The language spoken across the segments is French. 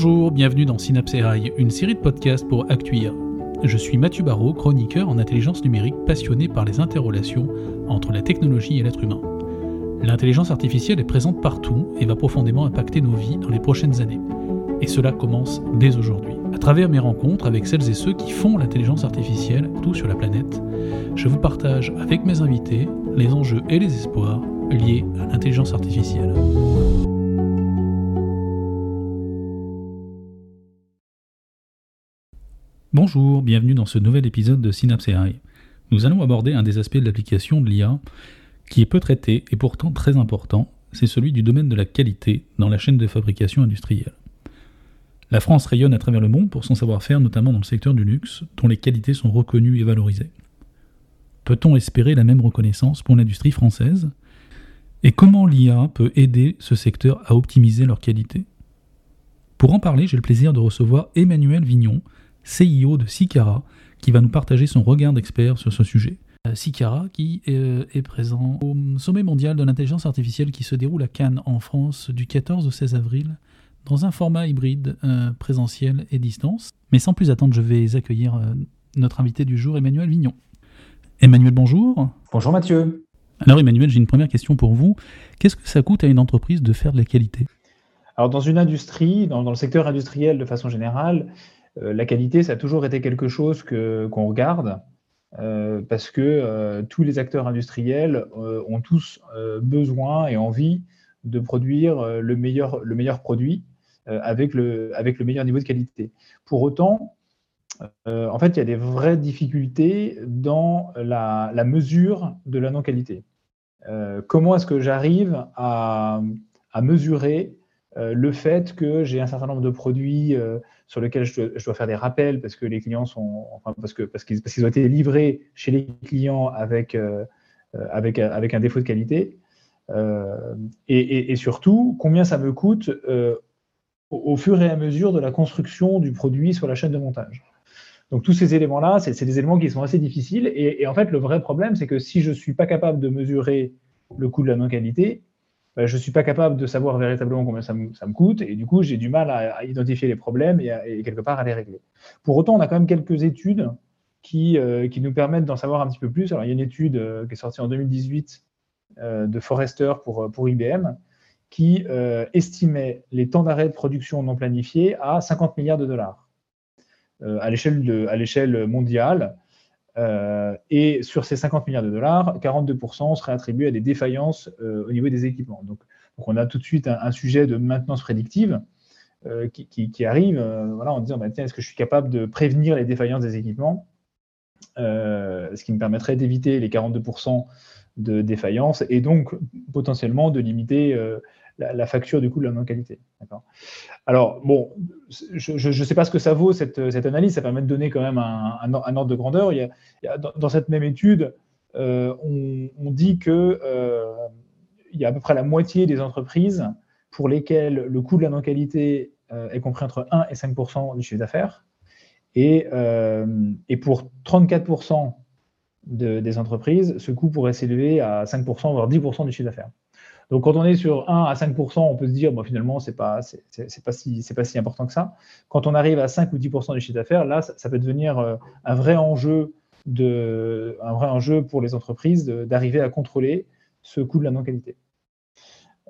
Bonjour, bienvenue dans Synapse AI, une série de podcasts pour Actuire. Je suis Mathieu Barrault, chroniqueur en intelligence numérique passionné par les interrelations entre la technologie et l'être humain. L'intelligence artificielle est présente partout et va profondément impacter nos vies dans les prochaines années. Et cela commence dès aujourd'hui. À travers mes rencontres avec celles et ceux qui font l'intelligence artificielle, tout sur la planète, je vous partage avec mes invités les enjeux et les espoirs liés à l'intelligence artificielle. Bonjour, bienvenue dans ce nouvel épisode de Synapse AI. Nous allons aborder un des aspects de l'application de l'IA qui est peu traité et pourtant très important, c'est celui du domaine de la qualité dans la chaîne de fabrication industrielle. La France rayonne à travers le monde pour son savoir-faire, notamment dans le secteur du luxe, dont les qualités sont reconnues et valorisées. Peut-on espérer la même reconnaissance pour l'industrie française? Et comment l'IA peut aider ce secteur à optimiser leur qualité Pour en parler, j'ai le plaisir de recevoir Emmanuel Vignon, CIO de Sicara, qui va nous partager son regard d'expert sur ce sujet. Euh, Sicara, qui euh, est présent au sommet mondial de l'intelligence artificielle qui se déroule à Cannes, en France, du 14 au 16 avril, dans un format hybride euh, présentiel et distance. Mais sans plus attendre, je vais accueillir notre invité du jour, Emmanuel Vignon. Emmanuel, bonjour. Bonjour Mathieu. Alors Emmanuel, j'ai une première question pour vous. Qu'est-ce que ça coûte à une entreprise de faire de la qualité? Alors dans une industrie, dans, dans, le secteur industriel de façon générale, la qualité, ça a toujours été quelque chose qu'on regarde. Euh, parce que euh, tous les acteurs industriels ont tous besoin et envie de produire le meilleur, le meilleur produit avec, le, avec le meilleur niveau de qualité. Pour autant, en fait, il y a des vraies difficultés dans la, mesure de la non-qualité. comment est-ce que j'arrive à, à, mesurer le fait que j'ai un certain nombre de produits sur lequel je dois, faire des rappels parce que les clients sont, enfin, parce que parce qu'ils ont été livrés chez les clients avec euh, avec un défaut de qualité. Euh, et, surtout, combien ça me coûte euh, au, fur et à mesure de la construction du produit sur la chaîne de montage. Donc tous ces éléments-là, c'est des éléments qui sont assez difficiles. Et, et, en fait, le vrai problème, c'est que si je ne suis pas capable de mesurer le coût de la non-qualité, bah, je ne suis pas capable de savoir véritablement combien ça me, coûte, et du coup, j'ai du mal à, identifier les problèmes et, quelque part à les régler. Pour autant, on a quand même quelques études qui, euh, qui nous permettent d'en savoir un petit peu plus. Alors, il y a une étude euh, qui est sortie en 2018 euh, de Forrester pour, pour IBM qui estimait les temps d'arrêt de production non planifiés à 50 milliards de dollars. à l'échelle mondiale, euh, et sur ces 50 milliards de dollars, 42% seraient attribués à des défaillances euh, au niveau des équipements. Donc, on a tout de suite un, sujet de maintenance prédictive euh, qui, arrive voilà, en disant bah, tiens, est-ce que je suis capable de prévenir les défaillances des équipements? Ce qui me permettrait d'éviter les 42% de défaillances et donc potentiellement de limiter la, facture du coût de la non-qualité. Alors, bon, je ne sais pas ce que ça vaut cette, analyse, ça permet de donner quand même un, ordre de grandeur. Dans, cette même étude, euh, on, dit que euh, il y a à peu près la moitié des entreprises pour lesquelles le coût de la non-qualité euh, est compris entre 1 et 5 du chiffre d'affaires. Et, et, pour 34% des entreprises, ce coût pourrait s'élever à 5% voire 10% du chiffre d'affaires. Donc, quand on est sur 1 à 5% on peut se dire, finalement, c'est, pas, si, pas si important que ça. Quand on arrive à 5 ou 10% du chiffre d'affaires, là, ça, peut devenir euh, un vrai enjeu, pour les entreprises d'arriver à contrôler ce coût de la non-qualité.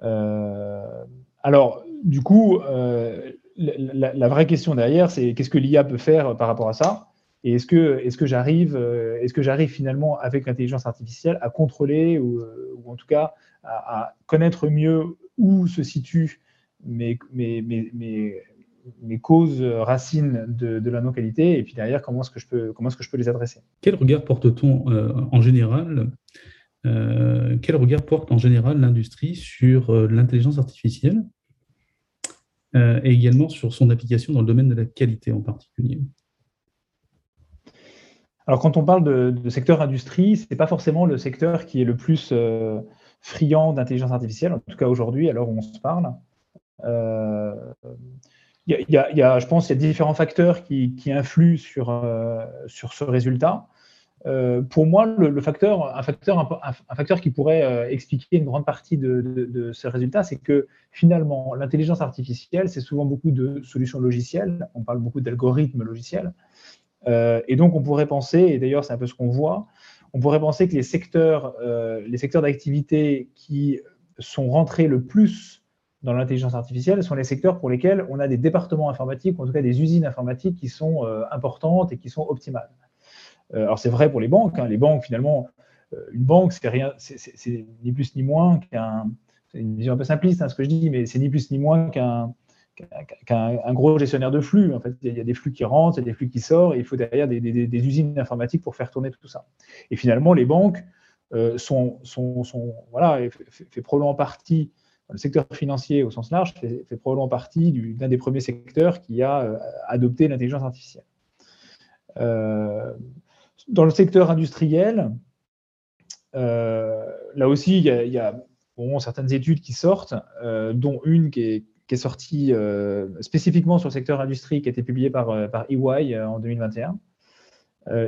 Euh, alors, du coup, euh, la, vraie question derrière, c'est qu'est-ce que l'IA peut faire par rapport à ça? Et est-ce que, j'arrive est finalement avec l'intelligence artificielle à contrôler ou en tout cas à, connaître mieux où se situent mes, mes, mes, mes causes racines de, de la non-qualité et puis derrière comment est-ce que je peux comment est-ce que je peux les adresser. Quel regard porte-t-on euh, en général euh, quel regard porte en général l'industrie sur euh, l'intelligence artificielle et également sur son application dans le domaine de la qualité en particulier? Alors quand on parle de, de secteur industrie, c'est pas forcément le secteur qui est le plus friand d'intelligence artificielle, en tout cas aujourd'hui, à l'heure où on se parle. Euh, y a, je pense qu'il y a différents facteurs qui, influent sur, euh, sur ce résultat. euh, pour moi, le, facteur, un, facteur, un, facteur qui pourrait euh, expliquer une grande partie de, ce résultat, c'est que finalement, l'intelligence artificielle, c'est souvent beaucoup de solutions logicielles. On parle beaucoup d'algorithmes logiciels. Et donc, on pourrait penser, et d'ailleurs, c'est un peu ce qu'on voit, on pourrait penser que les secteurs, les secteurs d'activité qui sont rentrés le plus dans l'intelligence artificielle sont les secteurs pour lesquels on a des départements informatiques, ou en tout cas des usines informatiques qui sont importantes et qui sont optimales. Euh, alors c'est vrai pour les banques. Hein. Les banques, finalement, euh, une banque, c'est rien, c'est ni plus ni moins qu'un, c'est une vision un peu simpliste hein, ce que je dis, mais c'est ni plus ni moins qu'un qu'un gros gestionnaire de flux. En fait, il y a des flux qui rentrent, il y a des flux qui sortent, et il faut derrière des, usines informatiques pour faire tourner tout ça. Et finalement, les banques euh, sont, voilà, fait, probablement partie, le secteur financier au sens large, fait, probablement partie d'un des premiers secteurs qui a adopté l'intelligence artificielle. Euh, dans le secteur industriel, euh, là aussi, il y a, certaines études qui sortent, euh, dont une qui est, sortie euh, spécifiquement sur le secteur industrie, qui a été publiée par, par EY en 2021,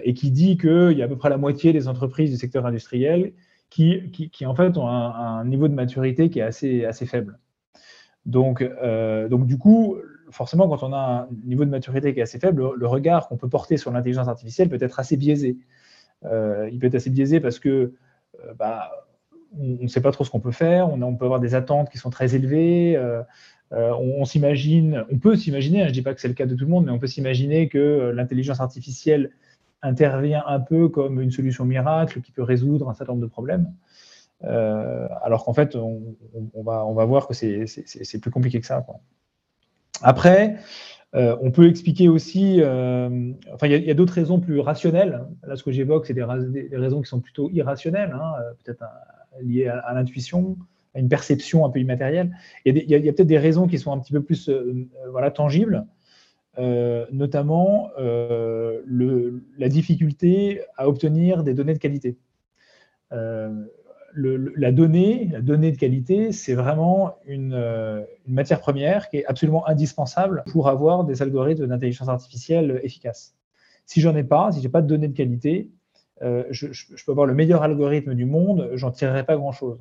et qui dit qu'il y a à peu près la moitié des entreprises du secteur industriel qui, qui, en fait ont un, niveau de maturité qui est assez, assez faible. Donc, donc du coup, forcément, quand on a un niveau de maturité qui est assez faible, le, regard qu'on peut porter sur l'intelligence artificielle peut être assez biaisé. Euh, il peut être assez biaisé parce que euh, bah, on ne sait pas trop ce qu'on peut faire, on, peut avoir des attentes qui sont très élevées. Euh, on, peut s'imaginer, hein, je ne dis pas que c'est le cas de tout le monde, mais on peut s'imaginer que l'intelligence artificielle intervient un peu comme une solution miracle qui peut résoudre un certain nombre de problèmes. alors qu'en fait, on, va, voir que c'est plus compliqué que ça. Après, euh, on peut expliquer aussi, euh, enfin, il y a, d'autres raisons plus rationnelles. Là, ce que j'évoque, c'est des, raisons qui sont plutôt irrationnelles, hein, euh, peut-être liées à, l'intuition, une perception un peu immatérielle. Il y a, peut-être des raisons qui sont un petit peu plus voilà, tangibles, notamment la difficulté à obtenir des données de qualité la donnée, la donnée de qualité, c'est vraiment euh, une, matière première qui est absolument indispensable pour avoir des algorithmes d'intelligence artificielle efficaces. Si j'en ai pas, si j'ai pas de données de qualité, euh, je, peux avoir le meilleur algorithme du monde, j'en tirerai pas grand-chose.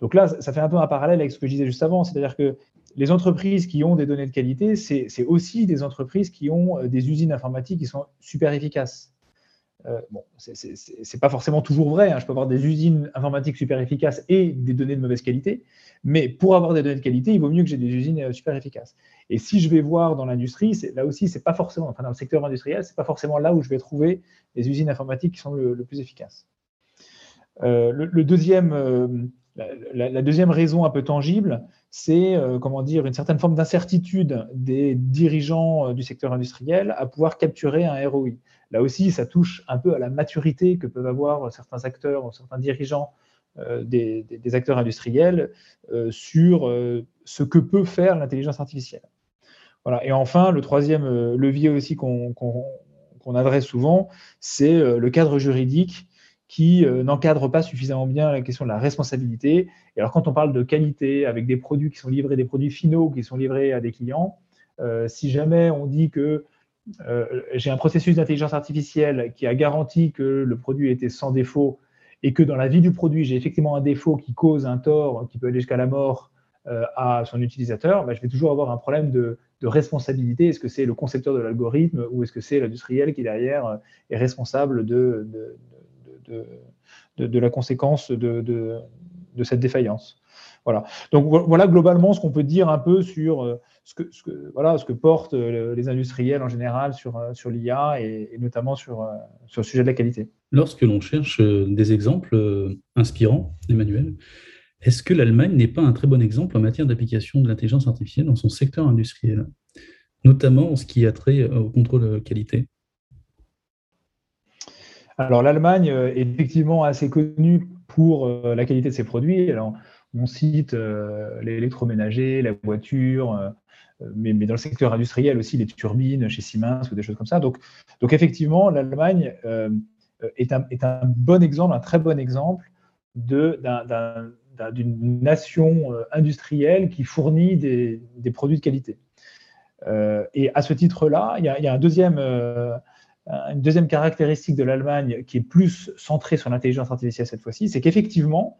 Donc là, ça fait un peu un parallèle avec ce que je disais juste avant, c'est-à-dire que les entreprises qui ont des données de qualité, c'est aussi des entreprises qui ont euh, des usines informatiques qui sont super efficaces. Euh, bon, c'est pas forcément toujours vrai. Hein. Je peux avoir des usines informatiques super efficaces et des données de mauvaise qualité. Mais pour avoir des données de qualité, il vaut mieux que j'ai des usines euh, super efficaces. Et si je vais voir dans l'industrie, là aussi, c'est pas forcément, enfin dans le secteur industriel, c'est pas forcément là où je vais trouver les usines informatiques qui sont le, plus efficaces. Euh, le, deuxième, la, deuxième raison un peu tangible, c'est comment dire une certaine forme d'incertitude des dirigeants du secteur industriel à pouvoir capturer un ROI. Là aussi, ça touche un peu à la maturité que peuvent avoir certains acteurs, certains dirigeants euh, des, acteurs industriels euh, sur euh, ce que peut faire l'intelligence artificielle. Voilà. Et enfin, le troisième levier aussi qu'on adresse souvent, c'est le cadre juridique qui n'encadre pas suffisamment bien la question de la responsabilité. Et alors, quand on parle de qualité, avec des produits qui sont livrés, des produits finaux qui sont livrés à des clients, si jamais on dit que euh, j'ai un processus d'intelligence artificielle qui a garanti que le produit était sans défaut et que dans la vie du produit, j'ai effectivement un défaut qui cause un tort qui peut aller jusqu'à la mort euh, à son utilisateur, bah, je vais toujours avoir un problème de, responsabilité. Est-ce que c'est le concepteur de l'algorithme ou est-ce que c'est l'industriel qui derrière euh, est responsable de, la conséquence de, cette défaillance Voilà. Donc voilà globalement ce qu'on peut dire un peu sur ce que, ce que, voilà, ce que portent euh, les industriels en général sur, euh, l'IA et, notamment sur, euh, sur le sujet de la qualité. Lorsque l'on cherche des exemples inspirants, Emmanuel, est-ce que l'Allemagne n'est pas un très bon exemple en matière d'application de l'intelligence artificielle dans son secteur industriel, notamment en ce qui a trait au contrôle qualité? Alors l'Allemagne est effectivement assez connue pour la qualité de ses produits. Alors, on cite l'électroménager, la voiture, euh, mais, dans le secteur industriel aussi, les turbines chez Siemens ou des choses comme ça. Donc, donc effectivement, l'Allemagne euh, est, un, est, un, bon exemple, un très bon exemple d'une nation euh, industrielle qui fournit des, des produits de qualité. et à ce titre-là, il, y, a un deuxième, une deuxième caractéristique de l'Allemagne qui est plus centrée sur l'intelligence artificielle cette fois-ci, c'est qu'effectivement,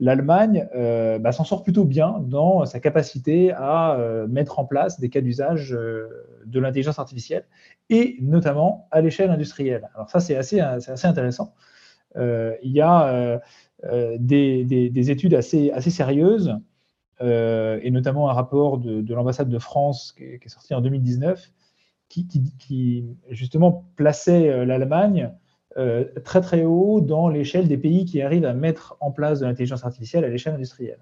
l'Allemagne euh, bah, s'en sort plutôt bien dans sa capacité à euh, mettre en place des cas d'usage euh, de l'intelligence artificielle et notamment à l'échelle industrielle. Alors ça, c'est assez, assez, intéressant. il y a des, études assez, assez sérieuses et notamment un rapport de, l'ambassade de France qui est, sorti en 2019 qui, justement plaçait l'Allemagne euh, très très haut dans l'échelle des pays qui arrivent à mettre en place de l'intelligence artificielle à l'échelle industrielle.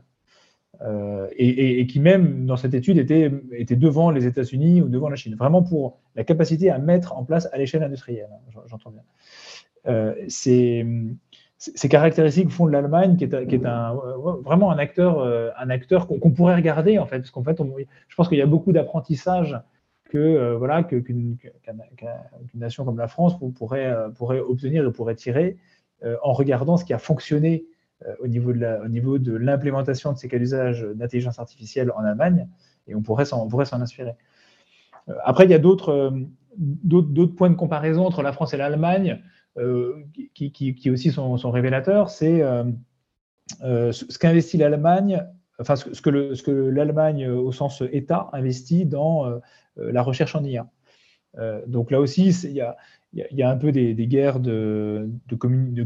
Euh, et, qui même dans cette étude était, était devant les États-Unis ou devant la Chine, vraiment pour la capacité à mettre en place à l'échelle industrielle, hein, j'entends bien. Euh, ces, caractéristiques font de l'Allemagne, qui est, qui est un, vraiment un acteur, un acteur qu'on pourrait regarder en fait, parce qu'en fait, je pense qu'il y a beaucoup d'apprentissage que euh, voilà qu'une nation comme la France pourrait, euh, pourrait obtenir et pourrait tirer euh, en regardant ce qui a fonctionné au niveau de l'implémentation de ces cas d'usage d'intelligence artificielle en Allemagne, et on pourrait s'en inspirer. Après, il y a d'autres points de comparaison entre la France et l'Allemagne qui, qui, aussi sont, sont révélateurs. C'est ce qu'investit l'Allemagne, enfin ce, que l'Allemagne au sens État investit dans euh, la recherche en IA. Euh, donc là aussi, il y a, un peu des, guerres de,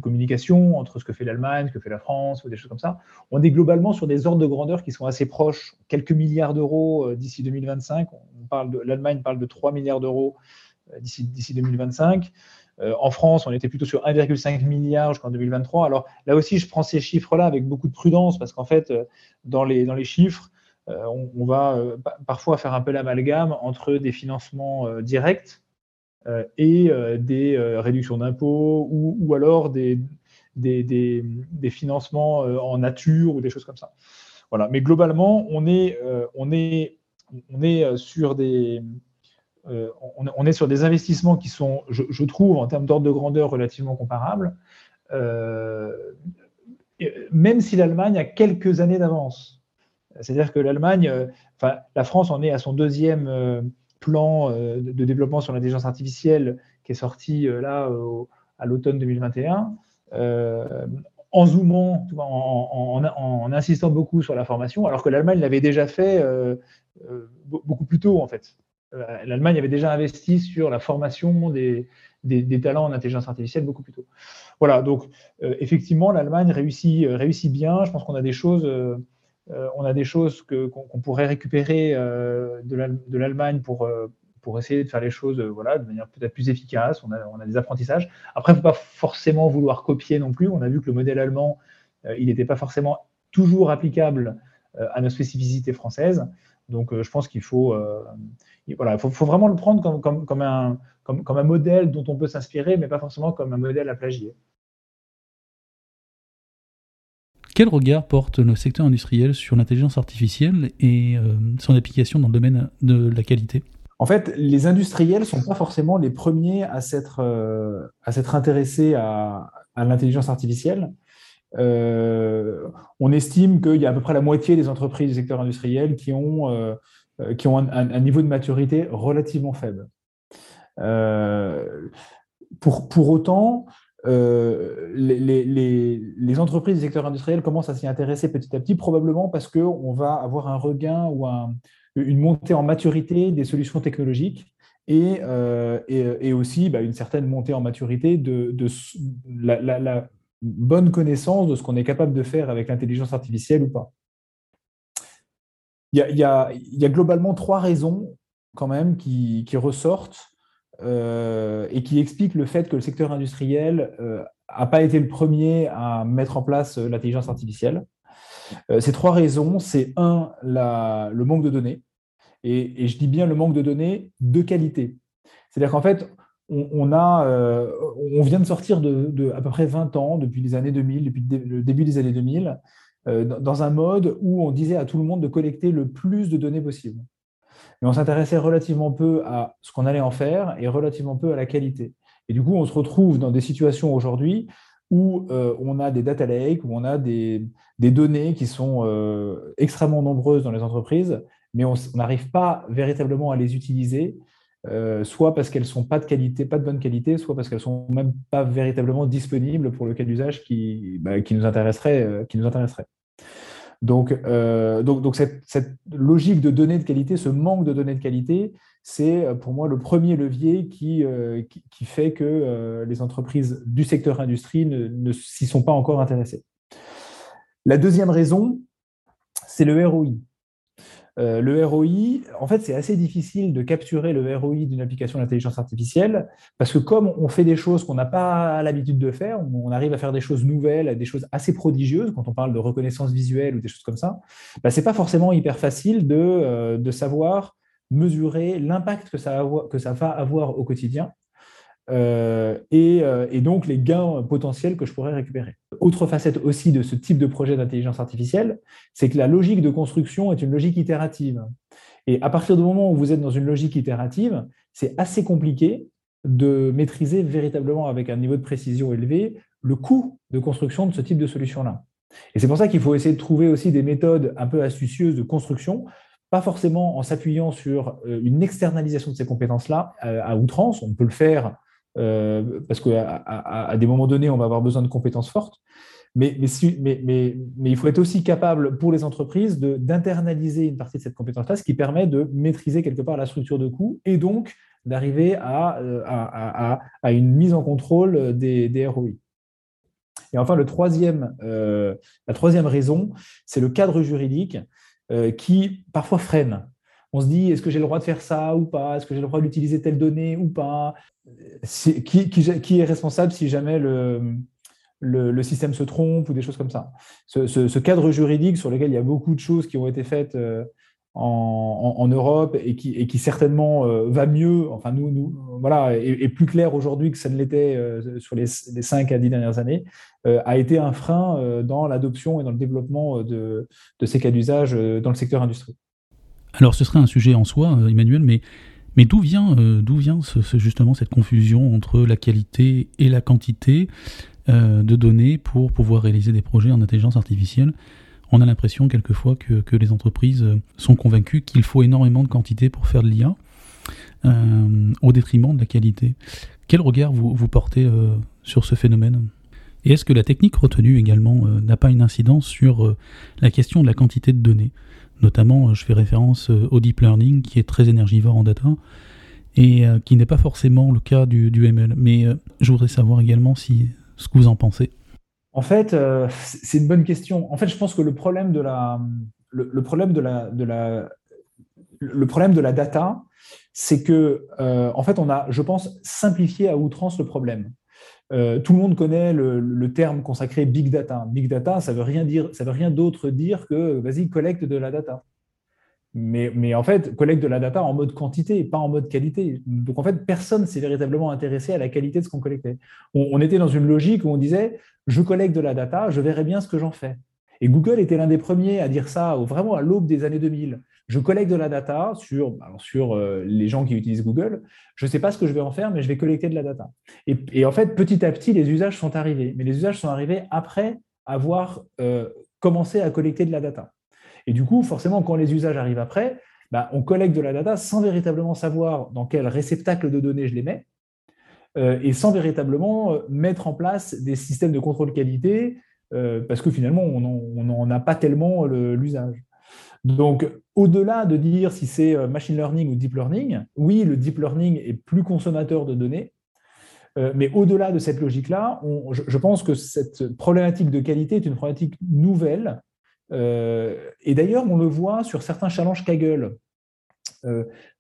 communication entre ce que fait l'Allemagne, ce que fait la France, ou des choses comme ça. On est globalement sur des ordres de grandeur qui sont assez proches, quelques milliards d'euros euh, d'ici 2025. On parle de, L'Allemagne parle de 3 milliards d'euros d'ici 2025. En France, on était plutôt sur 1,5 milliard jusqu'en 2023. Alors là aussi, je prends ces chiffres-là avec beaucoup de prudence parce qu'en fait, dans les, dans les chiffres, euh, on, va euh, parfois faire un peu l'amalgame entre des financements euh, directs et des réductions d'impôts ou, alors des, des, financements en nature ou des choses comme ça. Voilà. Mais globalement, on est, on est, on est sur des, on est sur des investissements qui sont, je, trouve, en termes d'ordre de grandeur, relativement comparables, même si l'Allemagne a quelques années d'avance. C'est-à-dire que l'Allemagne, euh, enfin, la France en est à son deuxième euh, plan euh, de développement sur l'intelligence artificielle qui est sorti là à l'automne 2021 en zoomant, en, insistant beaucoup sur la formation, alors que l'Allemagne l'avait déjà fait beaucoup plus tôt, en fait. L'Allemagne avait déjà investi sur la formation des, talents en intelligence artificielle beaucoup plus tôt. Voilà, donc effectivement, l'Allemagne réussit, réussit bien. Je pense qu'on a des choses euh, on a qu'on pourrait récupérer euh, de l'Allemagne pour, euh, essayer de faire les choses voilà, de manière peut-être plus efficace. On a, des apprentissages. Après, il ne faut pas forcément vouloir copier non plus. On a vu que le modèle allemand, il n'était pas forcément toujours applicable à nos spécificités françaises. Donc, je pense qu'il faut, voilà, faut, vraiment le prendre comme, comme, un, comme, un modèle dont on peut s'inspirer, mais pas forcément comme un modèle à plagier. Quel regard porte le secteur industriel sur l'intelligence artificielle et euh, son application dans le domaine de la qualité? En fait, les industriels ne sont pas forcément les premiers à s'être euh, intéressés à, l'intelligence artificielle. Euh, on estime qu'il y a à peu près la moitié des entreprises du secteur industriel qui ont, qui ont un, niveau de maturité relativement faible. pour, pour autant, euh, les, entreprises du secteur industriel commencent à s'y intéresser petit à petit, probablement parce qu'on va avoir un regain ou une montée en maturité des solutions technologiques et, euh, et, aussi bah, une certaine montée en maturité de, la, bonne connaissance de ce qu'on est capable de faire avec l'intelligence artificielle ou pas. Il y, a, globalement trois raisons quand même qui, ressortent euh, et qui explique le fait que le secteur industriel n'a euh, pas été le premier à mettre en place euh, l'intelligence artificielle. ces trois raisons, c'est un, le manque de données, et, je dis bien le manque de données de qualité. C'est-à-dire qu'en fait, on, a, on vient de sortir de, à peu près 20 ans, depuis les années 2000, depuis le début des années 2000, dans un mode où on disait à tout le monde de collecter le plus de données possible mais on s'intéressait relativement peu à ce qu'on allait en faire et relativement peu à la qualité. Et du coup, on se retrouve dans des situations aujourd'hui où euh, on a des data lakes, où on a des, données qui sont euh, extrêmement nombreuses dans les entreprises, mais on n'arrive pas véritablement à les utiliser soit parce qu'elles sont pas de qualité, pas de bonne qualité, soit parce qu'elles sont même pas véritablement disponibles pour le cas d'usage qui, bah, qui, nous intéresserait. Donc, donc cette, logique de données de qualité, ce manque de données de qualité, c'est pour moi le premier levier qui, qui, fait que les entreprises du secteur industrie ne, ne s'y sont pas encore intéressées. La deuxième raison, c'est le ROI. Euh, le ROI, en fait, c'est assez difficile de capturer le ROI d'une application d'intelligence artificielle parce que comme on fait des choses qu'on n'a pas l'habitude de faire, on arrive à faire des choses nouvelles, des choses assez prodigieuses quand on parle de reconnaissance visuelle ou des choses comme ça, bah, ce n'est pas forcément hyper facile de, euh, de savoir mesurer l'impact que ça va avoir au quotidien euh, euh, et, donc les gains potentiels que je pourrais récupérer. Autre facette aussi de ce type de projet d'intelligence artificielle, c'est que la logique de construction est une logique itérative. Et à partir du moment où vous êtes dans une logique itérative, c'est assez compliqué de maîtriser véritablement avec un niveau de précision élevé le coût de construction de ce type de solution-là. Et c'est pour ça qu'il faut essayer de trouver aussi des méthodes un peu astucieuses de construction, pas forcément en s'appuyant sur euh, une externalisation de ces compétences-là à outrance. On peut le faire euh, parce qu'à des moments donnés, on va avoir besoin de compétences fortes. Mais, mais, mais, mais, il faut être aussi capable pour les entreprises d'internaliser une partie de cette compétence-là, ce qui permet de maîtriser quelque part la structure de coût et donc d'arriver à, euh, à, une mise en contrôle des, des ROI. Et enfin, euh, la troisième raison, c'est le cadre juridique qui parfois freine on se dit est-ce que j'ai le droit de faire ça ou pas? Est-ce que j'ai le droit d'utiliser telle donnée ou pas? Qui, est responsable si jamais le, système se trompe ou des choses comme ça ce, cadre juridique sur lequel il y a beaucoup de choses qui ont été faites euh, en, Europe et qui, certainement euh, va mieux, enfin nous, nous voilà, est, plus clair aujourd'hui que ça ne l'était euh, sur les, les, 5 à 10 dernières années, a été un frein dans l'adoption et dans le développement de, ces cas d'usage dans le secteur industriel. Alors ce serait un sujet en soi, Emmanuel, mais, mais d'où vient, euh, justement cette confusion entre la qualité et la quantité euh, de données pour pouvoir réaliser des projets en intelligence artificielle? On a l'impression quelquefois que, les entreprises sont convaincues qu'il faut énormément de quantité pour faire de l'IA, au détriment de la qualité. Quel regard vous portez sur ce phénomène? Et est-ce que la technique retenue également n'a pas une incidence sur la question de la quantité de données? Notamment, je fais référence euh, au deep learning qui est très énergivore en data et euh, qui n'est pas forcément le cas du, ML. Mais euh, je voudrais savoir également ce que vous en pensez. En fait, c'est une bonne question. En fait, je pense que le problème de la data, c'est que, en fait, on a, je pense, simplifié à outrance le problème. Euh, tout le monde connaît le, terme consacré big data. Big data, ça veut rien dire, ça veut rien d'autre dire que vas-y collecte de la data. Mais, en fait, collecte de la data en mode quantité, pas en mode qualité. Donc en fait, personne s'est véritablement intéressé à la qualité de ce qu'on collectait. On, était dans une logique où on disait je collecte de la data, je verrai bien ce que j'en fais. Et Google était l'un des premiers à dire ça, vraiment à l'aube des années 2000 je collecte de la data sur, euh, les gens qui utilisent Google. Je ne sais pas ce que je vais en faire, mais je vais collecter de la data. Et, en fait, petit à petit, les usages sont arrivés. Mais les usages sont arrivés après avoir euh, commencé à collecter de la data. Et du coup, forcément, quand les usages arrivent après, bah, on collecte de la data sans véritablement savoir dans quel réceptacle de données je les mets euh, et sans véritablement mettre en place des systèmes de contrôle qualité parce que finalement, on n'en a pas tellement l'usage. Donc, au-delà de dire si c'est euh, machine learning ou deep learning, oui, le deep learning est plus consommateur de données, euh, mais au-delà de cette logique-là, je, pense que cette problématique de qualité est une problématique nouvelle. Euh, et d'ailleurs, on le voit sur certains challenges Kaggle.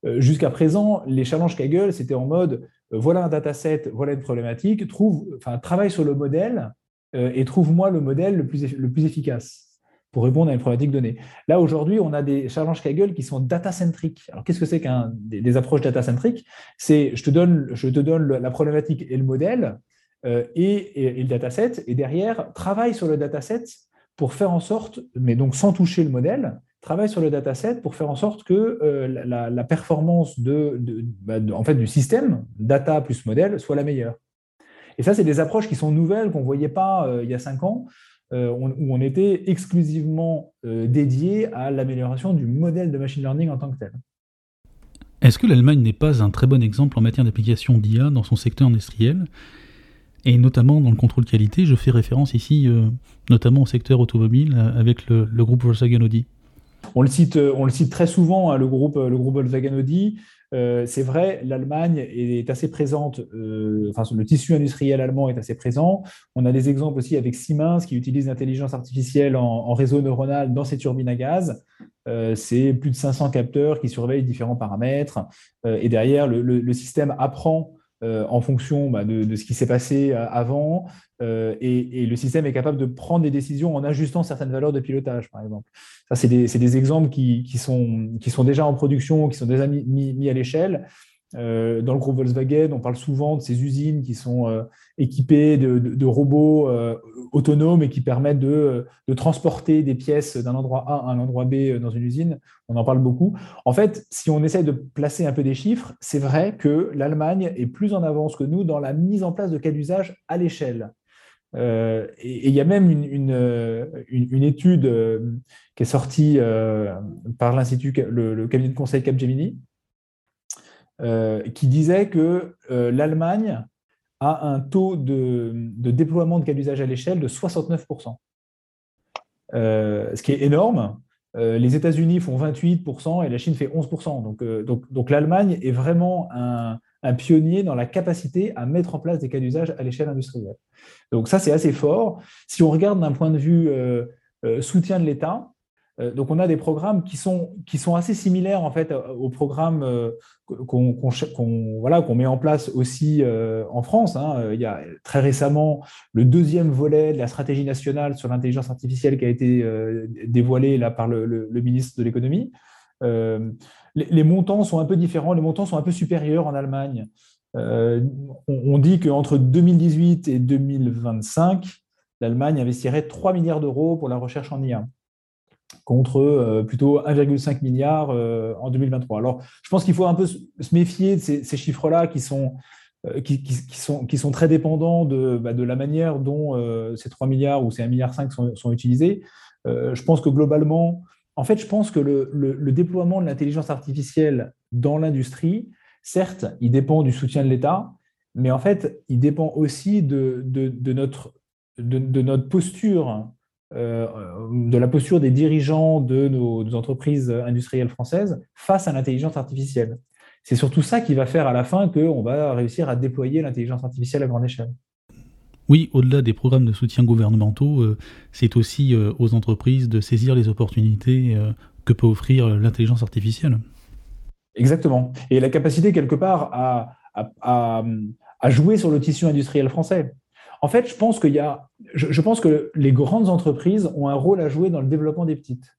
Jusqu'à présent, les challenges Kaggle, c'était en mode voilà un dataset, voilà une problématique, trouve, travaille sur le modèle et trouve-moi le modèle le plus efficace pour répondre à une problématique donnée. Là, aujourd'hui, on a des challenges Kaggle qui sont data-centriques. Alors, qu'est-ce que c'est qu'un des, approches data-centriques? C'est je te donne, je te donne la problématique et le modèle euh, et, le dataset, et derrière, travaille sur le dataset pour faire en sorte, mais donc sans toucher le modèle, travaille sur le dataset pour faire en sorte que euh, la, performance bah, de, en fait, du système, data plus modèle, soit la meilleure. Et ça, c'est des approches qui sont nouvelles, qu'on ne voyait pas euh, il y a cinq ans. Euh, où on était exclusivement euh, dédié à l'amélioration du modèle de machine learning en tant que tel. Est-ce que l'Allemagne n'est pas un très bon exemple en matière d'application d'IA dans son secteur industriel? Et notamment dans le contrôle qualité, je fais référence ici euh, notamment au secteur automobile avec le, groupe Volkswagen Audi. On le cite, on le cite très souvent, hein, le, groupe, le groupe Volkswagen Audi. Euh, c'est vrai, l'Allemagne est assez présente, euh, enfin, le tissu industriel allemand est assez présent. On a des exemples aussi avec Siemens qui utilise l'intelligence artificielle en, réseau neuronal dans ses turbines à gaz. Euh, c'est plus de 500 capteurs qui surveillent différents paramètres. et derrière, le système apprend euh, en fonction bah, de, ce qui s'est passé euh, avant, euh, et, le système est capable de prendre des décisions en ajustant certaines valeurs de pilotage, par exemple. Ça, c'est des, exemples qui, sont, qui, sont, déjà en production, qui sont déjà mis à l'échelle, euh, dans le groupe Volkswagen, on parle souvent de ces usines qui sont euh, équipées de, robots euh, autonomes et qui permettent de, transporter des pièces d'un endroit A à un endroit B dans une usine. On en parle beaucoup. En fait, si on essaie de placer un peu des chiffres, c'est vrai que l'Allemagne est plus en avance que nous dans la mise en place de cas d'usage à l'échelle. et il y a même une, étude qui est sortie par l'Institut, le, cabinet de conseil Capgemini, qui disait que euh, l'Allemagne a un taux de, déploiement de cas d'usage à l'échelle de 69%, euh, ce qui est énorme. les États-Unis font 28% et la Chine fait 11%. Donc, donc, donc l'Allemagne est vraiment un, pionnier dans la capacité à mettre en place des cas d'usage à l'échelle industrielle. Donc ça, c'est assez fort. Si on regarde d'un point de vue soutien de l'État, euh, donc, on a des programmes qui sont, qui sont assez similaires en fait aux programmes euh, qu'on met en place aussi euh, en France. Hein. Il y a très récemment le deuxième volet de la stratégie nationale sur l'intelligence artificielle qui a été dévoilé là, par le, ministre de l'économie. Les, montants sont un peu différents, les montants sont un peu supérieurs en Allemagne. on, on dit qu'entre 2018 et 2025, l'Allemagne investirait 3 milliards d'euros pour la recherche en IA contre euh, plutôt 1,5 milliard euh, en 2023. Alors, je pense qu'il faut un peu se méfier de ces, chiffres-là qui sont, euh, qui, sont, qui sont très dépendants de, bah, de la manière dont ces 3 milliards ou ces 1,5 milliard sont, sont utilisés. je pense que globalement, en fait, je pense que le, le, déploiement de l'intelligence artificielle dans l'industrie, certes, il dépend du soutien de l'État, mais en fait, il dépend aussi de, de, de notre, de, notre posture de la posture des dirigeants de nos, entreprises industrielles françaises face à l'intelligence artificielle. C'est surtout ça qui va faire à la fin qu'on va réussir à déployer l'intelligence artificielle à grande échelle. Oui, au-delà des programmes de soutien gouvernementaux, euh, c'est aussi euh, aux entreprises de saisir les opportunités que peut offrir l'intelligence artificielle. Exactement. Et la capacité, quelque part, à jouer sur le tissu industriel français. En fait, je pense, que les grandes entreprises ont un rôle à jouer dans le développement des petites.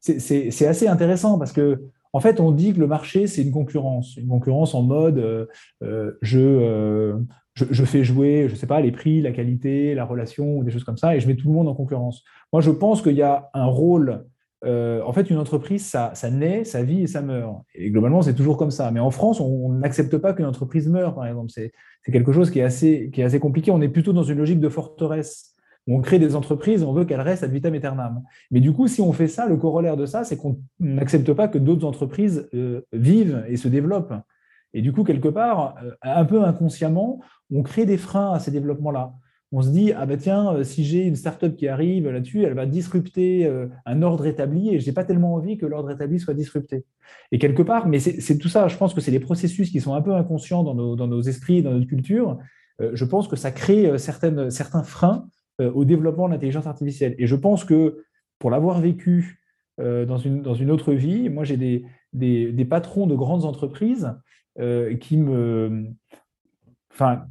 C'est assez intéressant parce que, en fait, on dit que le marché, c'est une concurrence. Une concurrence en mode euh, euh, euh, je, je, fais jouer, je ne sais pas, les prix, la qualité, la relation, ou des choses comme ça, et je mets tout le monde en concurrence. Moi, je pense qu'il y a un rôle euh, en fait, une entreprise, ça, naît, ça vit et ça meurt. Et globalement, c'est toujours comme ça. Mais en France, on n'accepte pas qu'une entreprise meure, par exemple. C'est quelque chose qui est, assez, compliqué. On est plutôt dans une logique de forteresse. on crée des entreprises, on veut qu'elles restent ad vitam aeternam. Mais du coup, si on fait ça, le corollaire de ça, c'est qu'on n'accepte pas que d'autres entreprises euh, vivent et se développent. Et du coup, quelque part, euh, un peu inconsciemment, on crée des freins à ces développements-là on se dit, ah ben tiens, euh, si j'ai une startup qui arrive là-dessus, elle va disrupter euh, un ordre établi et je n'ai pas tellement envie que l'ordre établi soit disrupté. Et quelque part, mais c'est tout ça, je pense que c'est les processus qui sont un peu inconscients dans nos, esprits, dans notre culture. Euh, je pense que ça crée certaines, certains freins au développement de l'intelligence artificielle. Et je pense que pour l'avoir vécu dans, une, dans une autre vie, moi j'ai des, des, patrons de grandes entreprises qui me... Enfin,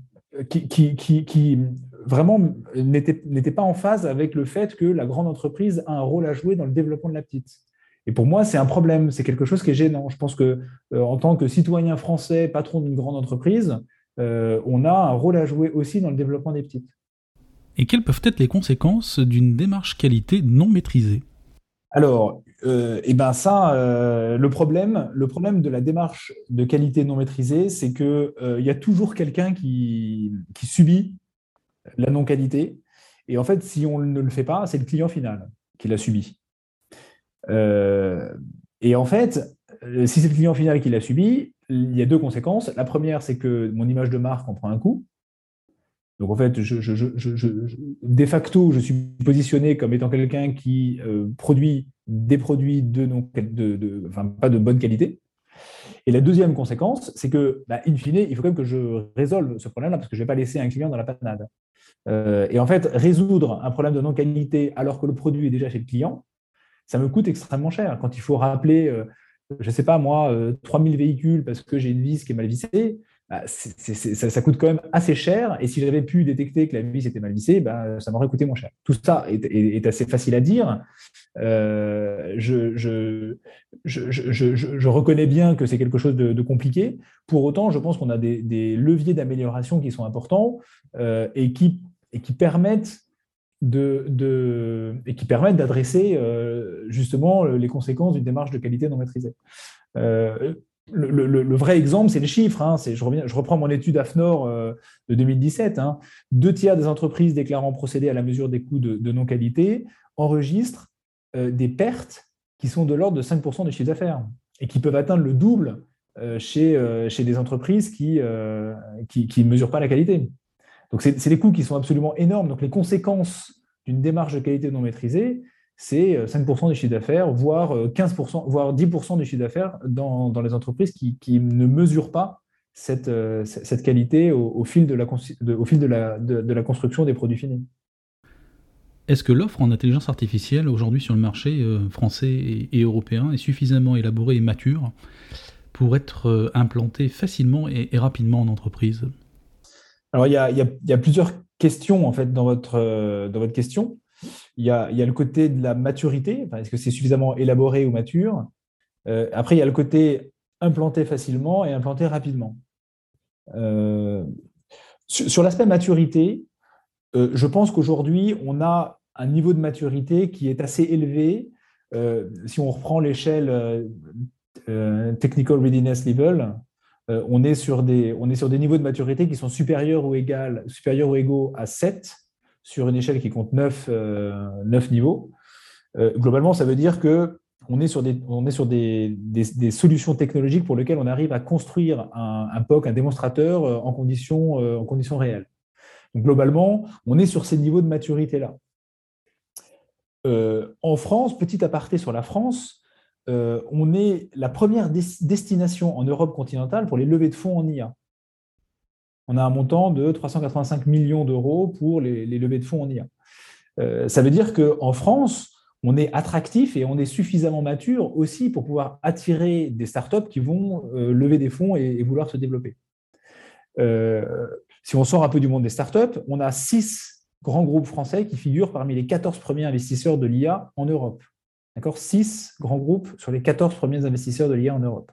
qui, qui, vraiment n'était pas en phase avec le fait que la grande entreprise a un rôle à jouer dans le développement de la petite. Et pour moi, c'est un problème, c'est quelque chose qui est gênant. Je pense que euh, en tant que citoyen français, patron d'une grande entreprise, euh, on a un rôle à jouer aussi dans le développement des petites. Et quelles peuvent être les conséquences d'une démarche qualité non maîtrisée? Alors, euh, eh ben ça, le problème, le problème de la démarche de qualité non maîtrisée, c'est que il y a toujours quelqu'un qui, qui subit la non-qualité. Et en fait, si on ne le fait pas, c'est le client final qui l'a subi. Euh, et en fait, si c'est le client final qui l'a subi, il y a deux conséquences. La première, c'est que mon image de marque en prend un coup. Donc en fait, de facto, je suis positionné comme étant quelqu'un qui euh, produit des produits de, de, pas de bonne qualité. Et la deuxième conséquence, c'est que, bah, in fine, il faut quand même que je résolve ce problème-là parce que je ne vais pas laisser un client dans la panade. Euh, et en fait, résoudre un problème de non-qualité alors que le produit est déjà chez le client, ça me coûte extrêmement cher. Quand il faut rappeler, euh, je ne sais pas moi, 3000 véhicules parce que j'ai une vis qui est mal vissée, bah, ça, coûte quand même assez cher. Et si j'avais pu détecter que la vis était mal vissée, bah, ça m'aurait coûté moins cher. Tout ça est, assez facile à dire. Euh, je, reconnais bien que c'est quelque chose de, compliqué. Pour autant, je pense qu'on a des, leviers d'amélioration qui sont importants euh, et qui permettent d'adresser euh, justement les conséquences d'une démarche de qualité non maîtrisée le, vrai exemple, c'est les chiffres. Hein. Je, reprends mon étude AFNOR euh, de 2017. Hein. Deux tiers des entreprises déclarant procéder à la mesure des coûts de, non-qualité enregistrent euh, des pertes qui sont de l'ordre de 5% du chiffre d'affaires et qui peuvent atteindre le double euh, chez, chez des entreprises qui ne qui, mesurent pas la qualité. Donc, c'est des coûts qui sont absolument énormes. Donc, les conséquences d'une démarche de qualité non maîtrisée, c'est 5% euh, du chiffre d'affaires, voire 15%, euh, voire 10% du chiffre d'affaires dans, les entreprises qui, ne mesurent pas cette, euh, cette qualité au, fil, de la, au fil de, la, de, la, construction des produits finis. Est-ce que l'offre en intelligence artificielle aujourd'hui sur le marché français et, européen est suffisamment élaborée et mature pour être implantée facilement et, rapidement en entreprise? Alors il y, a, il y, a, plusieurs questions en fait dans votre, dans votre question. Il y, a, le côté de la maturité, est-ce que c'est suffisamment élaboré ou mature euh, Après, il y a le côté implanté facilement et implanté rapidement. Euh, sur, l'aspect maturité, euh, je pense qu'aujourd'hui, on a un niveau de maturité qui est assez élevé. si on reprend l'échelle Technical Readiness Level, on, est sur des, on est sur des niveaux de maturité qui sont ou, supérieurs ou égaux à 7 sur une échelle qui compte 9, euh, niveaux. Euh, globalement, ça veut dire que on est sur, des, solutions technologiques pour lesquelles on arrive à construire un, POC, un démonstrateur euh, en conditions, réelles. Globalement, on est sur ces niveaux de maturité-là. en France, petit aparté sur la France, on est la première destination en Europe continentale pour les levées de fonds en IA on a un montant de 385 millions d'euros pour les, levées de fonds en IA. Euh, ça veut dire qu'en France, on est attractif et on est suffisamment mature aussi pour pouvoir attirer des startups qui vont euh, lever des fonds et, vouloir se développer. Euh, si on sort un peu du monde des startups, on a six grands groupes français qui figurent parmi les 14 premiers investisseurs de l'IA en Europe. D'accord? Six grands groupes sur les 14 premiers investisseurs de l'IA en Europe.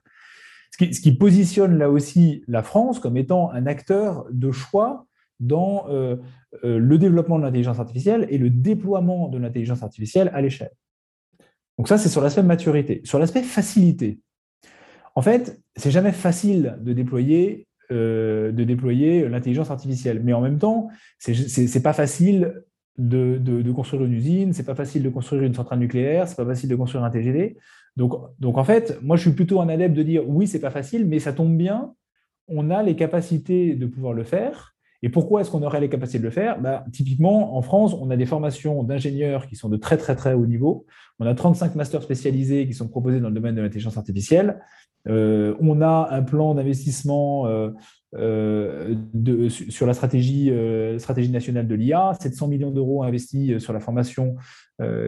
Ce qui, positionne là aussi la France comme étant un acteur de choix dans euh, euh, le développement de l'intelligence artificielle et le déploiement de l'intelligence artificielle à l'échelle. Donc ça, c'est sur l'aspect maturité. Sur l'aspect facilité, en fait, c'est jamais facile de déployer, euh, déployer l'intelligence artificielle, mais en même temps, c'est pas facile de, de, construire une usine, c'est pas facile de construire une centrale nucléaire, c'est pas facile de construire un TGV. Donc, en fait, moi, je suis plutôt un adepte de dire oui, c'est pas facile, mais ça tombe bien, on a les capacités de pouvoir le faire. Et pourquoi est-ce qu'on aurait les capacités de le faire? Bah, Typiquement, en France, on a des formations d'ingénieurs qui sont de très, très, très haut niveau. On a 35 masters spécialisés qui sont proposés dans le domaine de l'intelligence artificielle. Euh, on a un plan d'investissement euh, euh, sur la stratégie, nationale de l'IA, 700 millions d'euros investis sur la formation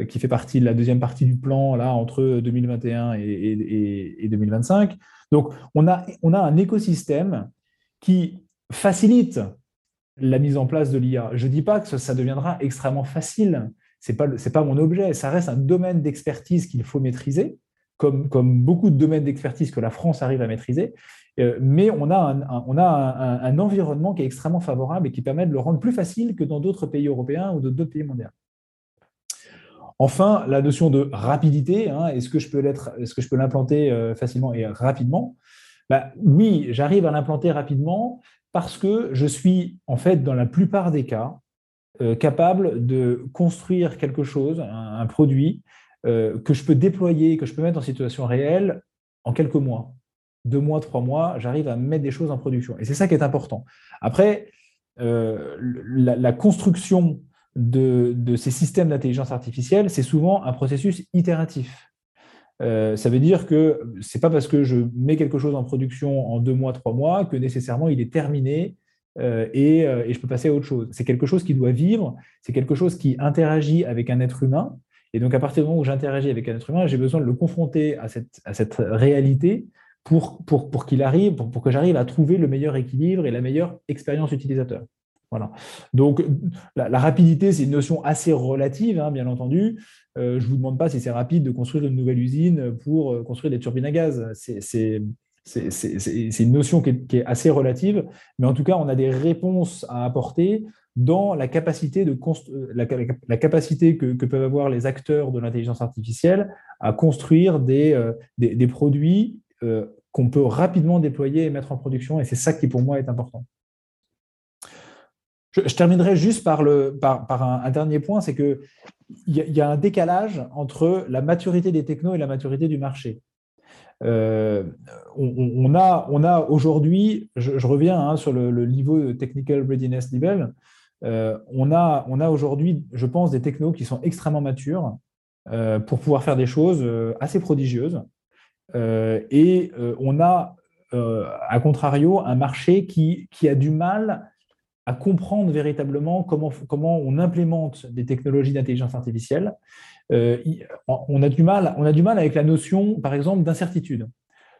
qui fait partie de la deuxième partie du plan là, entre 2021 et, 2025. Donc, on a, on a un écosystème qui facilite la mise en place de l'IA. Je ne dis pas que ça deviendra extrêmement facile, ce n'est pas, pas mon objet, ça reste un domaine d'expertise qu'il faut maîtriser comme, beaucoup de domaines d'expertise que la France arrive à maîtriser. Euh, mais on a, un, on a un, environnement qui est extrêmement favorable et qui permet de le rendre plus facile que dans d'autres pays européens ou d'autres pays mondiaux. Enfin, la notion de rapidité, hein, est-ce que je peux est-ce que je peux l'implanter euh, facilement et rapidement? Bah, Oui, j'arrive à l'implanter rapidement parce que je suis en fait dans la plupart des cas euh, capable de construire quelque chose, un produit euh, que je peux déployer, que je peux mettre en situation réelle en quelques mois. Deux mois, trois mois, j'arrive à mettre des choses en production. Et c'est ça qui est important. Après, euh, la, construction de, ces systèmes d'intelligence artificielle, c'est souvent un processus itératif. Euh, ça veut dire que c'est pas parce que je mets quelque chose en production en deux mois, trois mois que nécessairement il est terminé euh, et, et, je peux passer à autre chose. C'est quelque chose qui doit vivre, c'est quelque chose qui interagit avec un être humain. Et donc, à partir du moment où j'interagis avec un être humain, j'ai besoin de le confronter à cette, réalité pour, qu'il arrive, pour, pour que j'arrive à trouver le meilleur équilibre et la meilleure expérience utilisateur. Voilà. Donc, la, rapidité, c'est une notion assez relative, hein, bien entendu. Euh, je ne vous demande pas si c'est rapide de construire une nouvelle usine pour euh, construire des turbines à gaz. C'est une notion qui est, assez relative, mais en tout cas, on a des réponses à apporter dans la capacité, de euh, la, capacité que, peuvent avoir les acteurs de l'intelligence artificielle à construire des, produits qu'on peut rapidement déployer et mettre en production. Et c'est ça qui, pour moi, est important. Je, terminerai juste par, un, dernier point, c'est qu'il y, a un décalage entre la maturité des technos et la maturité du marché. on, a, on a aujourd'hui, je, reviens hein, sur le, le, niveau technical readiness level, euh, on a, aujourd'hui, je pense, des technos qui sont extrêmement matures euh, pour pouvoir faire des choses euh, assez prodigieuses. et on a, à contrario, un marché qui, qui, a du mal à comprendre véritablement comment, on implémente des technologies d'intelligence artificielle. on, a du mal, on a du mal avec la notion, par exemple, d'incertitude.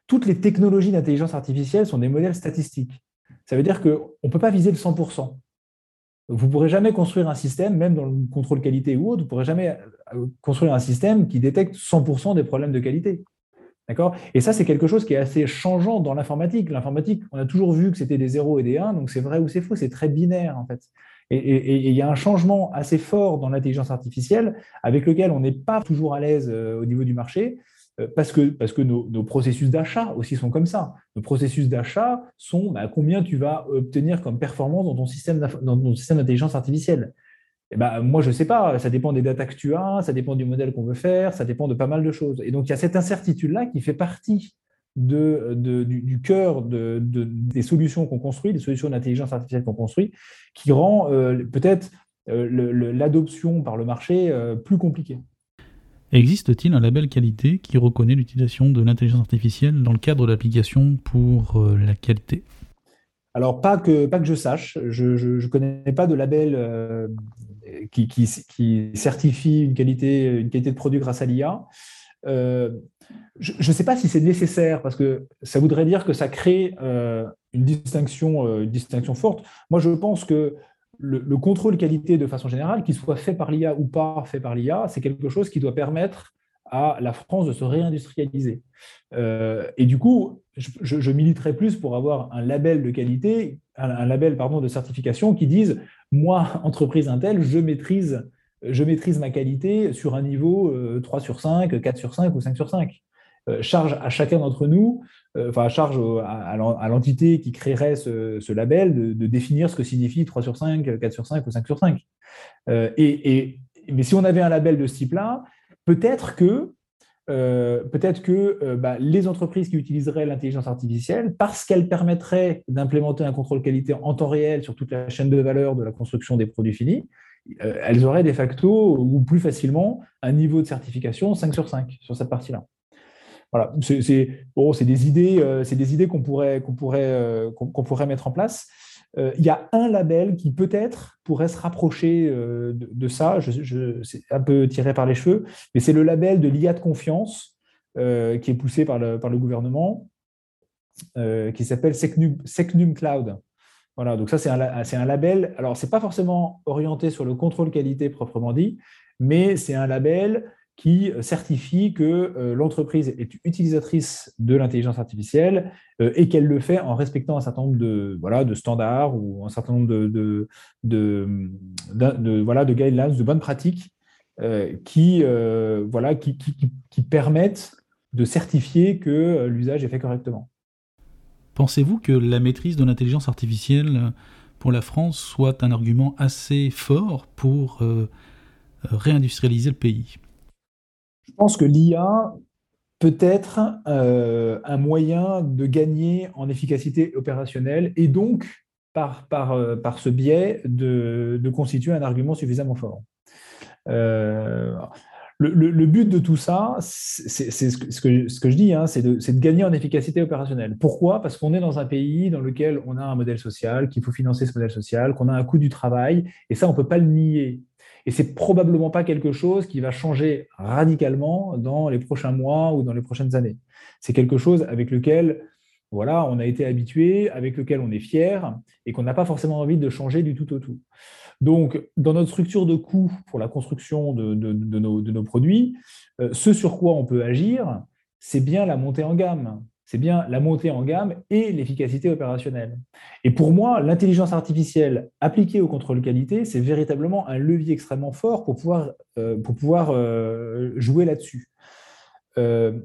Toutes les technologies d'intelligence artificielle sont des modèles statistiques. Ça veut dire qu'on ne peut pas viser le 100%. Vous ne pourrez jamais construire un système, même dans le contrôle qualité ou autre, vous ne pourrez jamais euh, construire un système qui détecte 100% des problèmes de qualité. D'accord? Et ça, c'est quelque chose qui est assez changeant dans l'informatique. L'informatique, on a toujours vu que c'était des 0 et des 1, donc c'est vrai ou c'est faux, c'est très binaire en fait. Et il y a un changement assez fort dans l'intelligence artificielle avec lequel on n'est pas toujours à l'aise euh, au niveau du marché, euh, parce que, parce que nos, processus d'achat aussi sont comme ça. Nos processus d'achat sont bah, combien tu vas obtenir comme performance dans ton système d'intelligence artificielle. Et bah, moi, je ne sais pas, ça dépend des datas que tu as, ça dépend du modèle qu'on veut faire, ça dépend de pas mal de choses. Et donc, il y a cette incertitude-là qui fait partie de, du, cœur de, des solutions qu'on construit, des solutions d'intelligence artificielle qu'on construit, qui rend euh, peut-être euh, l'adoption par le marché plus compliquée. Existe-t-il un label qualité qui reconnaît l'utilisation de l'intelligence artificielle dans le cadre d'applications pour euh, la qualité? Alors, pas que, pas que je sache. Je ne connais pas de label euh, qui, qui, certifie une qualité, une qualité de produit grâce à l'IA. Euh, je ne sais pas si c'est nécessaire parce que ça voudrait dire que ça crée une, distinction, une distinction forte. Moi, je pense que le, contrôle qualité de façon générale, qu'il soit fait par l'IA ou pas fait par l'IA, c'est quelque chose qui doit permettre à la France de se réindustrialiser. Euh, et du coup, je, militerai plus pour avoir un label de qualité, un, label pardon, de certification qui dise moi, entreprise Intel, je maîtrise, je maîtrise ma qualité sur un niveau 3 euh, sur 5, 4 sur 5 ou 5 sur 5. Euh, charge à chacun d'entre nous, euh, enfin charge à, l'entité qui créerait ce, label de, définir ce que signifie 3 sur 5, 4 sur 5 ou 5 sur 5. Euh, et, mais si on avait un label de ce type-là, peut-être que peut-être que bah, les entreprises qui utiliseraient l'intelligence artificielle, parce qu'elle permettrait d'implémenter un contrôle qualité en temps réel sur toute la chaîne de valeur de la construction des produits finis, elles auraient de facto ou plus facilement un niveau de certification 5 sur 5 sur cette partie-là. Voilà, c'est bon, des idées, euh, idées qu'on pourrait, pourrait, euh, qu'on pourrait mettre en place. Euh, il y a un label qui peut-être pourrait se rapprocher de, ça. Je, c'est un peu tiré par les cheveux, mais c'est le label de l'IA de confiance qui est poussé par le, par le gouvernement, qui s'appelle Secnum, Secnum, Cloud. Voilà, donc ça c'est un, un, label. Alors c'est pas forcément orienté sur le contrôle qualité proprement dit, mais c'est un label qui certifie que euh, l'entreprise est utilisatrice de l'intelligence artificielle euh, et qu'elle le fait en respectant un certain nombre de, standards ou un certain nombre de, voilà, de guidelines, de bonnes pratiques euh, qui, voilà, qui, permettent de certifier que l'usage est fait correctement. Pensez-vous que la maîtrise de l'intelligence artificielle pour la France soit un argument assez fort pour réindustrialiser le pays? Je pense que l'IA peut être un moyen de gagner en efficacité opérationnelle et donc, par, par, par ce biais, de, de, constituer un argument suffisamment fort. Le, but de tout ça, c'est ce que, ce que je dis, hein, c'est de, de, gagner en efficacité opérationnelle. Pourquoi? Parce qu'on est dans un pays dans lequel on a un modèle social, qu'il faut financer ce modèle social, qu'on a un coût du travail, et ça, on ne peut pas le nier. Et c'est probablement pas quelque chose qui va changer radicalement dans les prochains mois ou dans les prochaines années. C'est quelque chose avec lequel voilà, on a été habitué, avec lequel on est fier et qu'on n'a pas forcément envie de changer du tout au tout. Donc, dans notre structure de coût pour la construction de, nos, produits, euh, ce sur quoi on peut agir, c'est bien la montée en gamme. C'est bien la montée en gamme et l'efficacité opérationnelle. Et pour moi, l'intelligence artificielle appliquée au contrôle qualité, c'est véritablement un levier extrêmement fort pour pouvoir, euh, pour pouvoir euh, jouer là-dessus. Il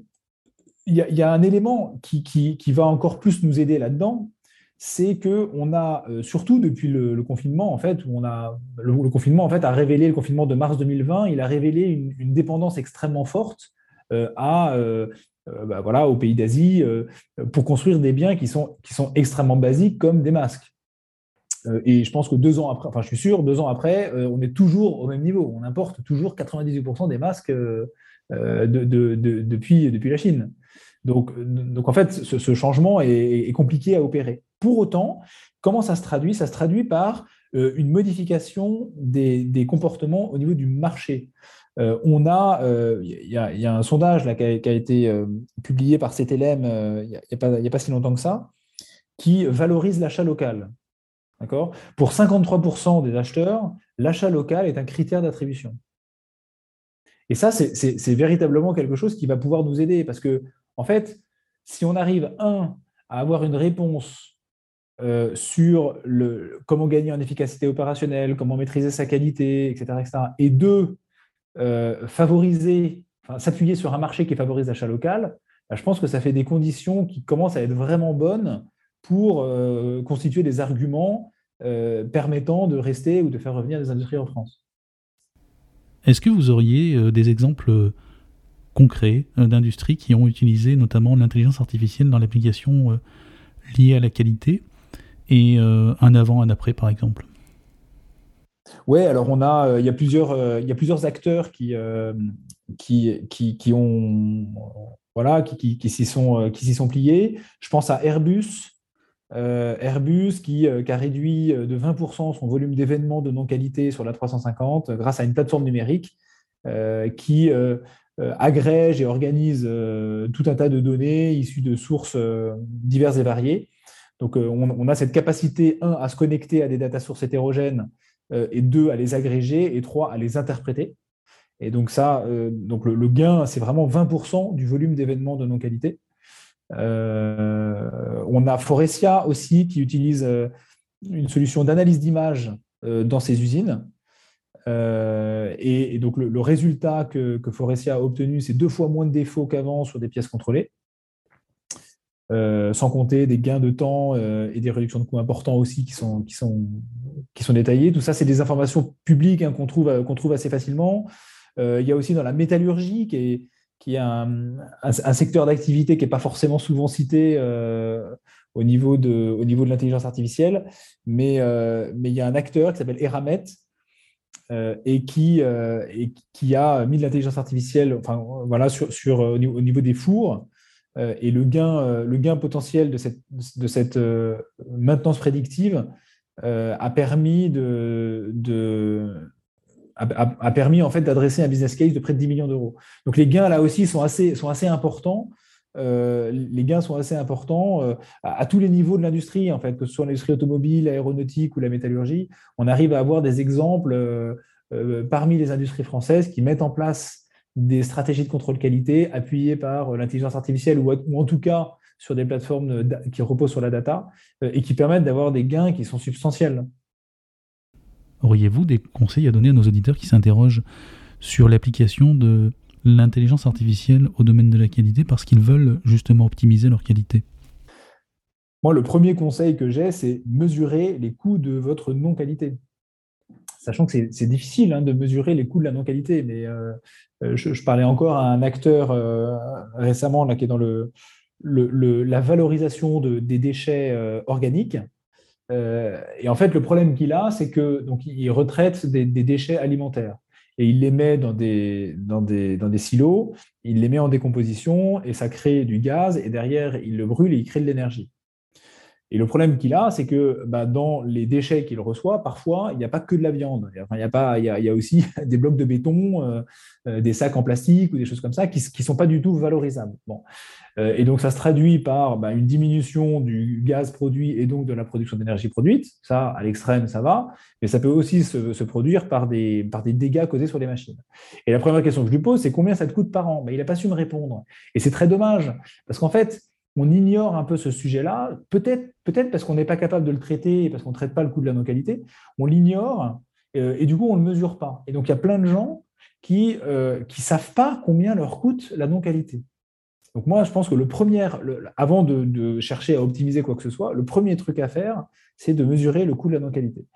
y, a un élément qui, qui, va encore plus nous aider là-dedans, c'est que on a euh, surtout depuis le, confinement en fait où on a le, confinement en fait a révélé le confinement de mars 2020 il a révélé une, dépendance extrêmement forte euh, à euh, bah, voilà aux pays d'Asie pour construire des biens qui sont qui sont extrêmement basiques comme des masques et je pense que deux ans après enfin je suis sûr deux ans après on est toujours au même niveau on importe toujours 98% des masques depuis depuis la Chine donc, donc en fait, ce, changement est, compliqué à opérer. Pour autant, comment ça se traduit? Ça se traduit par euh, une modification des, comportements au niveau du marché. Euh, on a, euh, il y, a un sondage là, qui, a, été publié par CTLM il n'y a, pas si longtemps que ça, qui valorise l'achat local. D'accord? Pour 53% des acheteurs, l'achat local est un critère d'attribution. Et ça, c'est véritablement quelque chose qui va pouvoir nous aider parce que en fait, si on arrive, un, à avoir une réponse euh, sur le, comment gagner en efficacité opérationnelle, comment maîtriser sa qualité, etc., et deux, euh, favoriser, s'appuyer sur un marché qui favorise l'achat local, bah, je pense que ça fait des conditions qui commencent à être vraiment bonnes pour euh, constituer des arguments permettant de rester ou de faire revenir des industries en France. Est-ce que vous auriez des exemples concrets euh, d'industries qui ont utilisé notamment l'intelligence artificielle dans l'application euh, liée à la qualité et euh, un avant, un après par exemple? Oui, alors on a, il y a plusieurs, il y a plusieurs acteurs qui, qui, qui, ont, voilà, qui, qui, s'y sont, qui sont pliés. Je pense à Airbus, Airbus qui, qui, a réduit de 20% son volume d'événements de non-qualité sur la 350 grâce à une plateforme numérique qui euh, agrège et organise euh, tout un tas de données issues de sources euh, diverses et variées. Donc, on, a cette capacité, un, à se connecter à des data sources hétérogènes, et deux, à les agréger, et trois, à les interpréter. Et donc, ça, donc le, gain, c'est vraiment 20% du volume d'événements de non-qualité. on a Forestia aussi qui utilise une solution d'analyse d'image dans ses usines euh, et, donc, le, résultat que, Forestia a obtenu, c'est deux fois moins de défauts qu'avant sur des pièces contrôlées, euh, sans compter des gains de temps euh, et des réductions de coûts importants aussi qui sont, qui sont détaillées. Tout ça, c'est des informations publiques hein, qu'on trouve, qu'on trouve assez facilement. il y a aussi dans la métallurgie, qui est, qui est un, un, secteur d'activité qui n'est pas forcément souvent cité au niveau de, au niveau de l'intelligence artificielle, mais, mais il y a un acteur qui s'appelle Eramet, euh, et, qui, euh, et qui a mis de l'intelligence artificielle enfin, voilà, sur, sur, au, niveau, des fours. Euh, et le gain, le gain potentiel de cette, de cette maintenance prédictive a permis de, a, permis en fait d'adresser un business case de près de 10 millions d'euros. Donc les gains là aussi sont assez, sont assez importants. les gains sont assez importants à, à, tous les niveaux de l'industrie, en fait, que ce soit l'industrie automobile, l'aéronautique ou la métallurgie. On arrive à avoir des exemples euh, parmi les industries françaises qui mettent en place des stratégies de contrôle qualité appuyées par euh, l'intelligence artificielle ou, en tout cas sur des plateformes qui reposent sur la data euh, et qui permettent d'avoir des gains qui sont substantiels. Auriez-vous des conseils à donner à nos auditeurs qui s'interrogent sur l'application de l'intelligence artificielle au domaine de la qualité parce qu'ils veulent justement optimiser leur qualité? Moi, le premier conseil que j'ai, c'est mesurer les coûts de votre non-qualité. sachant que c'est difficile hein, de mesurer les coûts de la non-qualité. Mais je, parlais encore à un acteur récemment là, qui est dans le, la valorisation des déchets organiques. et en fait, le problème qu'il a, c'est que il retraite des déchets alimentaires et il les met des, dans des silos, il les met en décomposition et ça crée du gaz et derrière il le brûle et il crée de l'énergie. Et le problème qu'il a, c'est que bah, dans les déchets qu'il reçoit, parfois, il n'y a pas que de la viande. il, y a y a, aussi des blocs de béton, euh, euh, des sacs en plastique ou des choses comme ça qui ne sont pas du tout valorisables. Euh, et donc, ça se traduit par bah, une diminution du gaz produit et donc de la production d'énergie produite. Ça, à l'extrême, ça va. Mais ça peut aussi se, produire par des, dégâts causés sur les machines. Et la première question que je lui pose, c'est combien ça te coûte par an? Mais il n'a pas su me répondre. Et c'est très dommage. Parce qu'en fait, on ignore un peu ce sujet-là, peut-être peut parce qu'on n'est pas capable de le traiter parce qu'on ne traite pas le coût de la non-qualité, on l'ignore euh, et du coup on ne le mesure pas. Et donc il y a plein de gens qui ne euh, savent pas combien leur coûte la non-qualité. Donc moi je pense que le premier, avant de, chercher à optimiser quoi que ce soit, le premier truc à faire, c'est de mesurer le coût de la non-qualité.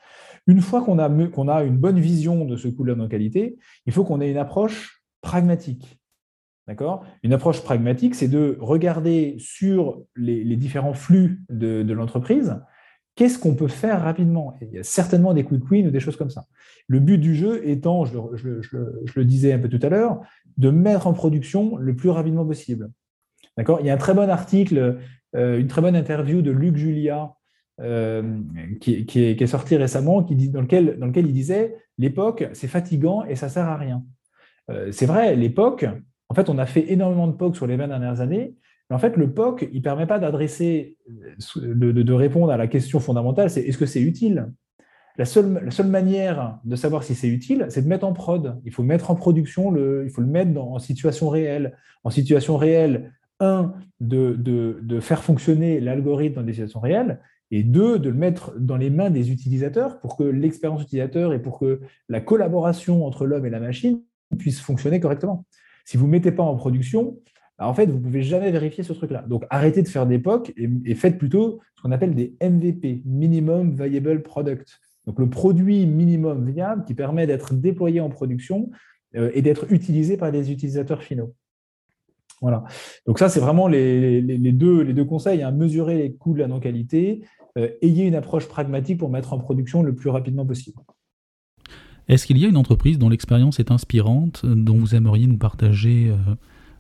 Une fois qu'on a, qu'on a une bonne vision de ce coût de la non-qualité, il faut qu'on ait une approche pragmatique. D'accord? Une approche pragmatique, c'est de regarder sur les, différents flux de, l'entreprise, qu'est-ce qu'on peut faire rapidement? Il y a certainement des quick wins ou des choses comme ça. Le but du jeu étant, je le, disais un peu tout à l'heure, de mettre en production le plus rapidement possible. D'accord? Il y a un très bon article, euh, une très bonne interview de Luc Julia euh, qui, est, sorti récemment, qui dit, dans, lequel, il disait l'époque, c'est fatigant et ça sert à rien. Euh, c'est vrai, l'époque, en fait, on a fait énormément de POC sur les 20 dernières années, mais en fait, le POC, il ne permet pas d'adresser, de, répondre à la question fondamentale, c'est est-ce que c'est utile? La seule, la seule manière de savoir si c'est utile, c'est de mettre en prod. Il faut mettre en production, le, il faut le mettre en situation réelle. En situation réelle, un, de, de faire fonctionner l'algorithme dans des situations réelles, et deux, de le mettre dans les mains des utilisateurs pour que l'expérience utilisateur et pour que la collaboration entre l'homme et la machine puisse fonctionner correctement. Si vous ne mettez pas en production, bah, en fait, vous ne pouvez jamais vérifier ce truc-là. Donc, arrêtez de faire des POC et, faites plutôt ce qu'on appelle des MVP, Minimum Viable Product. Donc, le produit minimum viable qui permet d'être déployé en production euh, et d'être utilisé par les utilisateurs finaux. Voilà. Donc, ça, c'est vraiment les, deux, conseils. Hein. Mesurer les coûts de la non-qualité, euh, ayez une approche pragmatique pour mettre en production le plus rapidement possible. Est-ce qu'il y a une entreprise dont l'expérience est inspirante, dont vous aimeriez nous partager euh,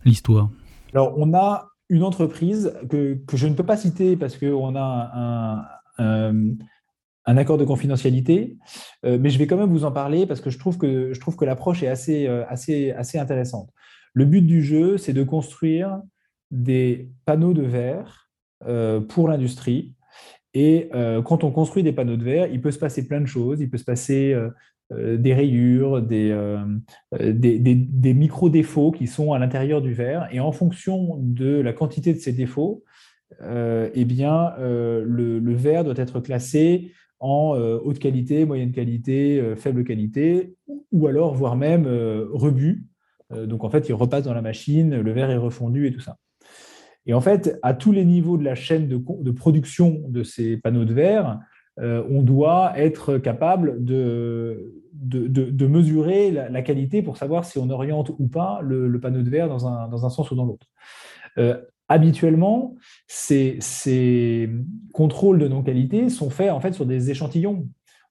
l'histoire? Alors, on a une entreprise que, je ne peux pas citer parce qu'on a un, accord de confidentialité, euh, mais je vais quand même vous en parler parce que je trouve que, je trouve que l'approche est assez, euh, assez, assez intéressante. Le but du jeu, c'est de construire des panneaux de verre pour l'industrie. Et quand on construit des panneaux de verre, il peut se passer plein de choses. Il peut se passer euh, des rayures, euh, euh, des, des, micro-défauts qui sont à l'intérieur du verre. Et en fonction de la quantité de ces défauts, eh bien, le, verre doit être classé en haute qualité, moyenne qualité, faible qualité, ou alors voire même rebut. donc en fait, il repasse dans la machine, le verre est refondu et tout ça. Et en fait, à tous les niveaux de la chaîne de production de ces panneaux de verre, on doit être capable de, de, mesurer la, qualité pour savoir si on oriente ou pas le, panneau de verre dans un, dans un, sens ou dans l'autre. Euh, habituellement, ces, ces, contrôles de non-qualité sont faits en fait sur des échantillons.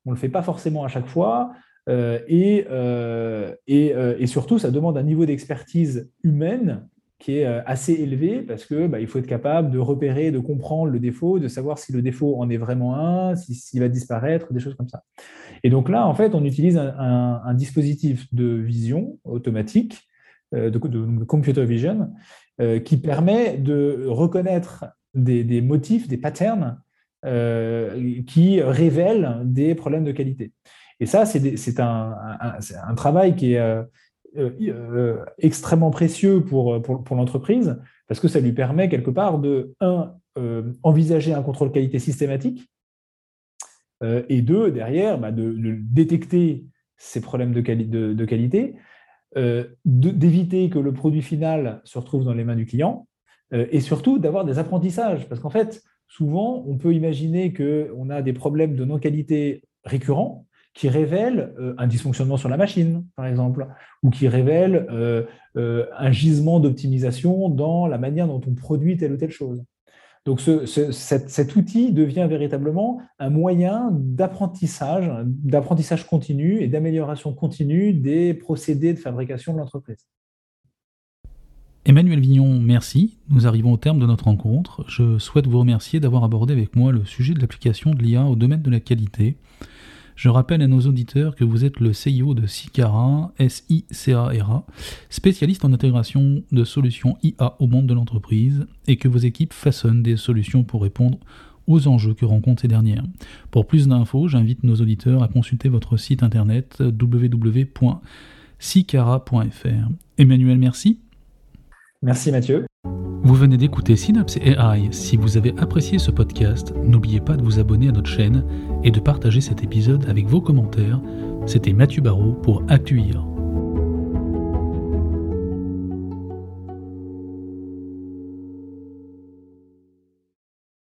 On ne le fait pas forcément à chaque fois. Euh, euh, et, et, surtout, ça demande un niveau d'expertise humaine qui est assez élevé parce que bah, il faut être capable de repérer, de comprendre le défaut, de savoir si le défaut en est vraiment un, s'il va disparaître, des choses comme ça. Et donc là, en fait, on utilise un, dispositif de vision automatique, euh, de, computer vision, euh, qui permet de reconnaître des, motifs, des patterns euh, qui révèlent des problèmes de qualité. Et ça, c'est un, travail qui est extrêmement précieux pour, pour, pour l'entreprise, parce que ça lui permet quelque part de, un, envisager un contrôle qualité systématique, euh, et deux, derrière, bah, de, détecter ces problèmes de, qualité, euh, d'éviter que le produit final se retrouve dans les mains du client, euh, et surtout d'avoir des apprentissages. Parce qu'en fait, souvent, on peut imaginer qu'on a des problèmes de non-qualité récurrents, qui révèle euh, un dysfonctionnement sur la machine, par exemple, ou qui révèle euh, euh, un gisement d'optimisation dans la manière dont on produit telle ou telle chose. Donc cet, outil devient véritablement un moyen d'apprentissage, d'apprentissage continu et d'amélioration continue des procédés de fabrication de l'entreprise. Emmanuel Vignon, merci. Nous arrivons au terme de notre rencontre. Je souhaite vous remercier d'avoir abordé avec moi le sujet de l'application de l'IA au domaine de la qualité. Je rappelle à nos auditeurs que vous êtes le CIO de SICARA, S-I-C-A-R-A, spécialiste en intégration de solutions IA au monde de l'entreprise, et que vos équipes façonnent des solutions pour répondre aux enjeux que rencontrent ces dernières. Pour plus d'infos, j'invite nos auditeurs à consulter votre site internet www.sicara.fr. Emmanuel, merci. Merci Mathieu. Vous venez d'écouter Synapse AI. Si vous avez apprécié ce podcast, n'oubliez pas de vous abonner à notre chaîne et de partager cet épisode avec vos commentaires. C'était Mathieu Barrault pour Actuire.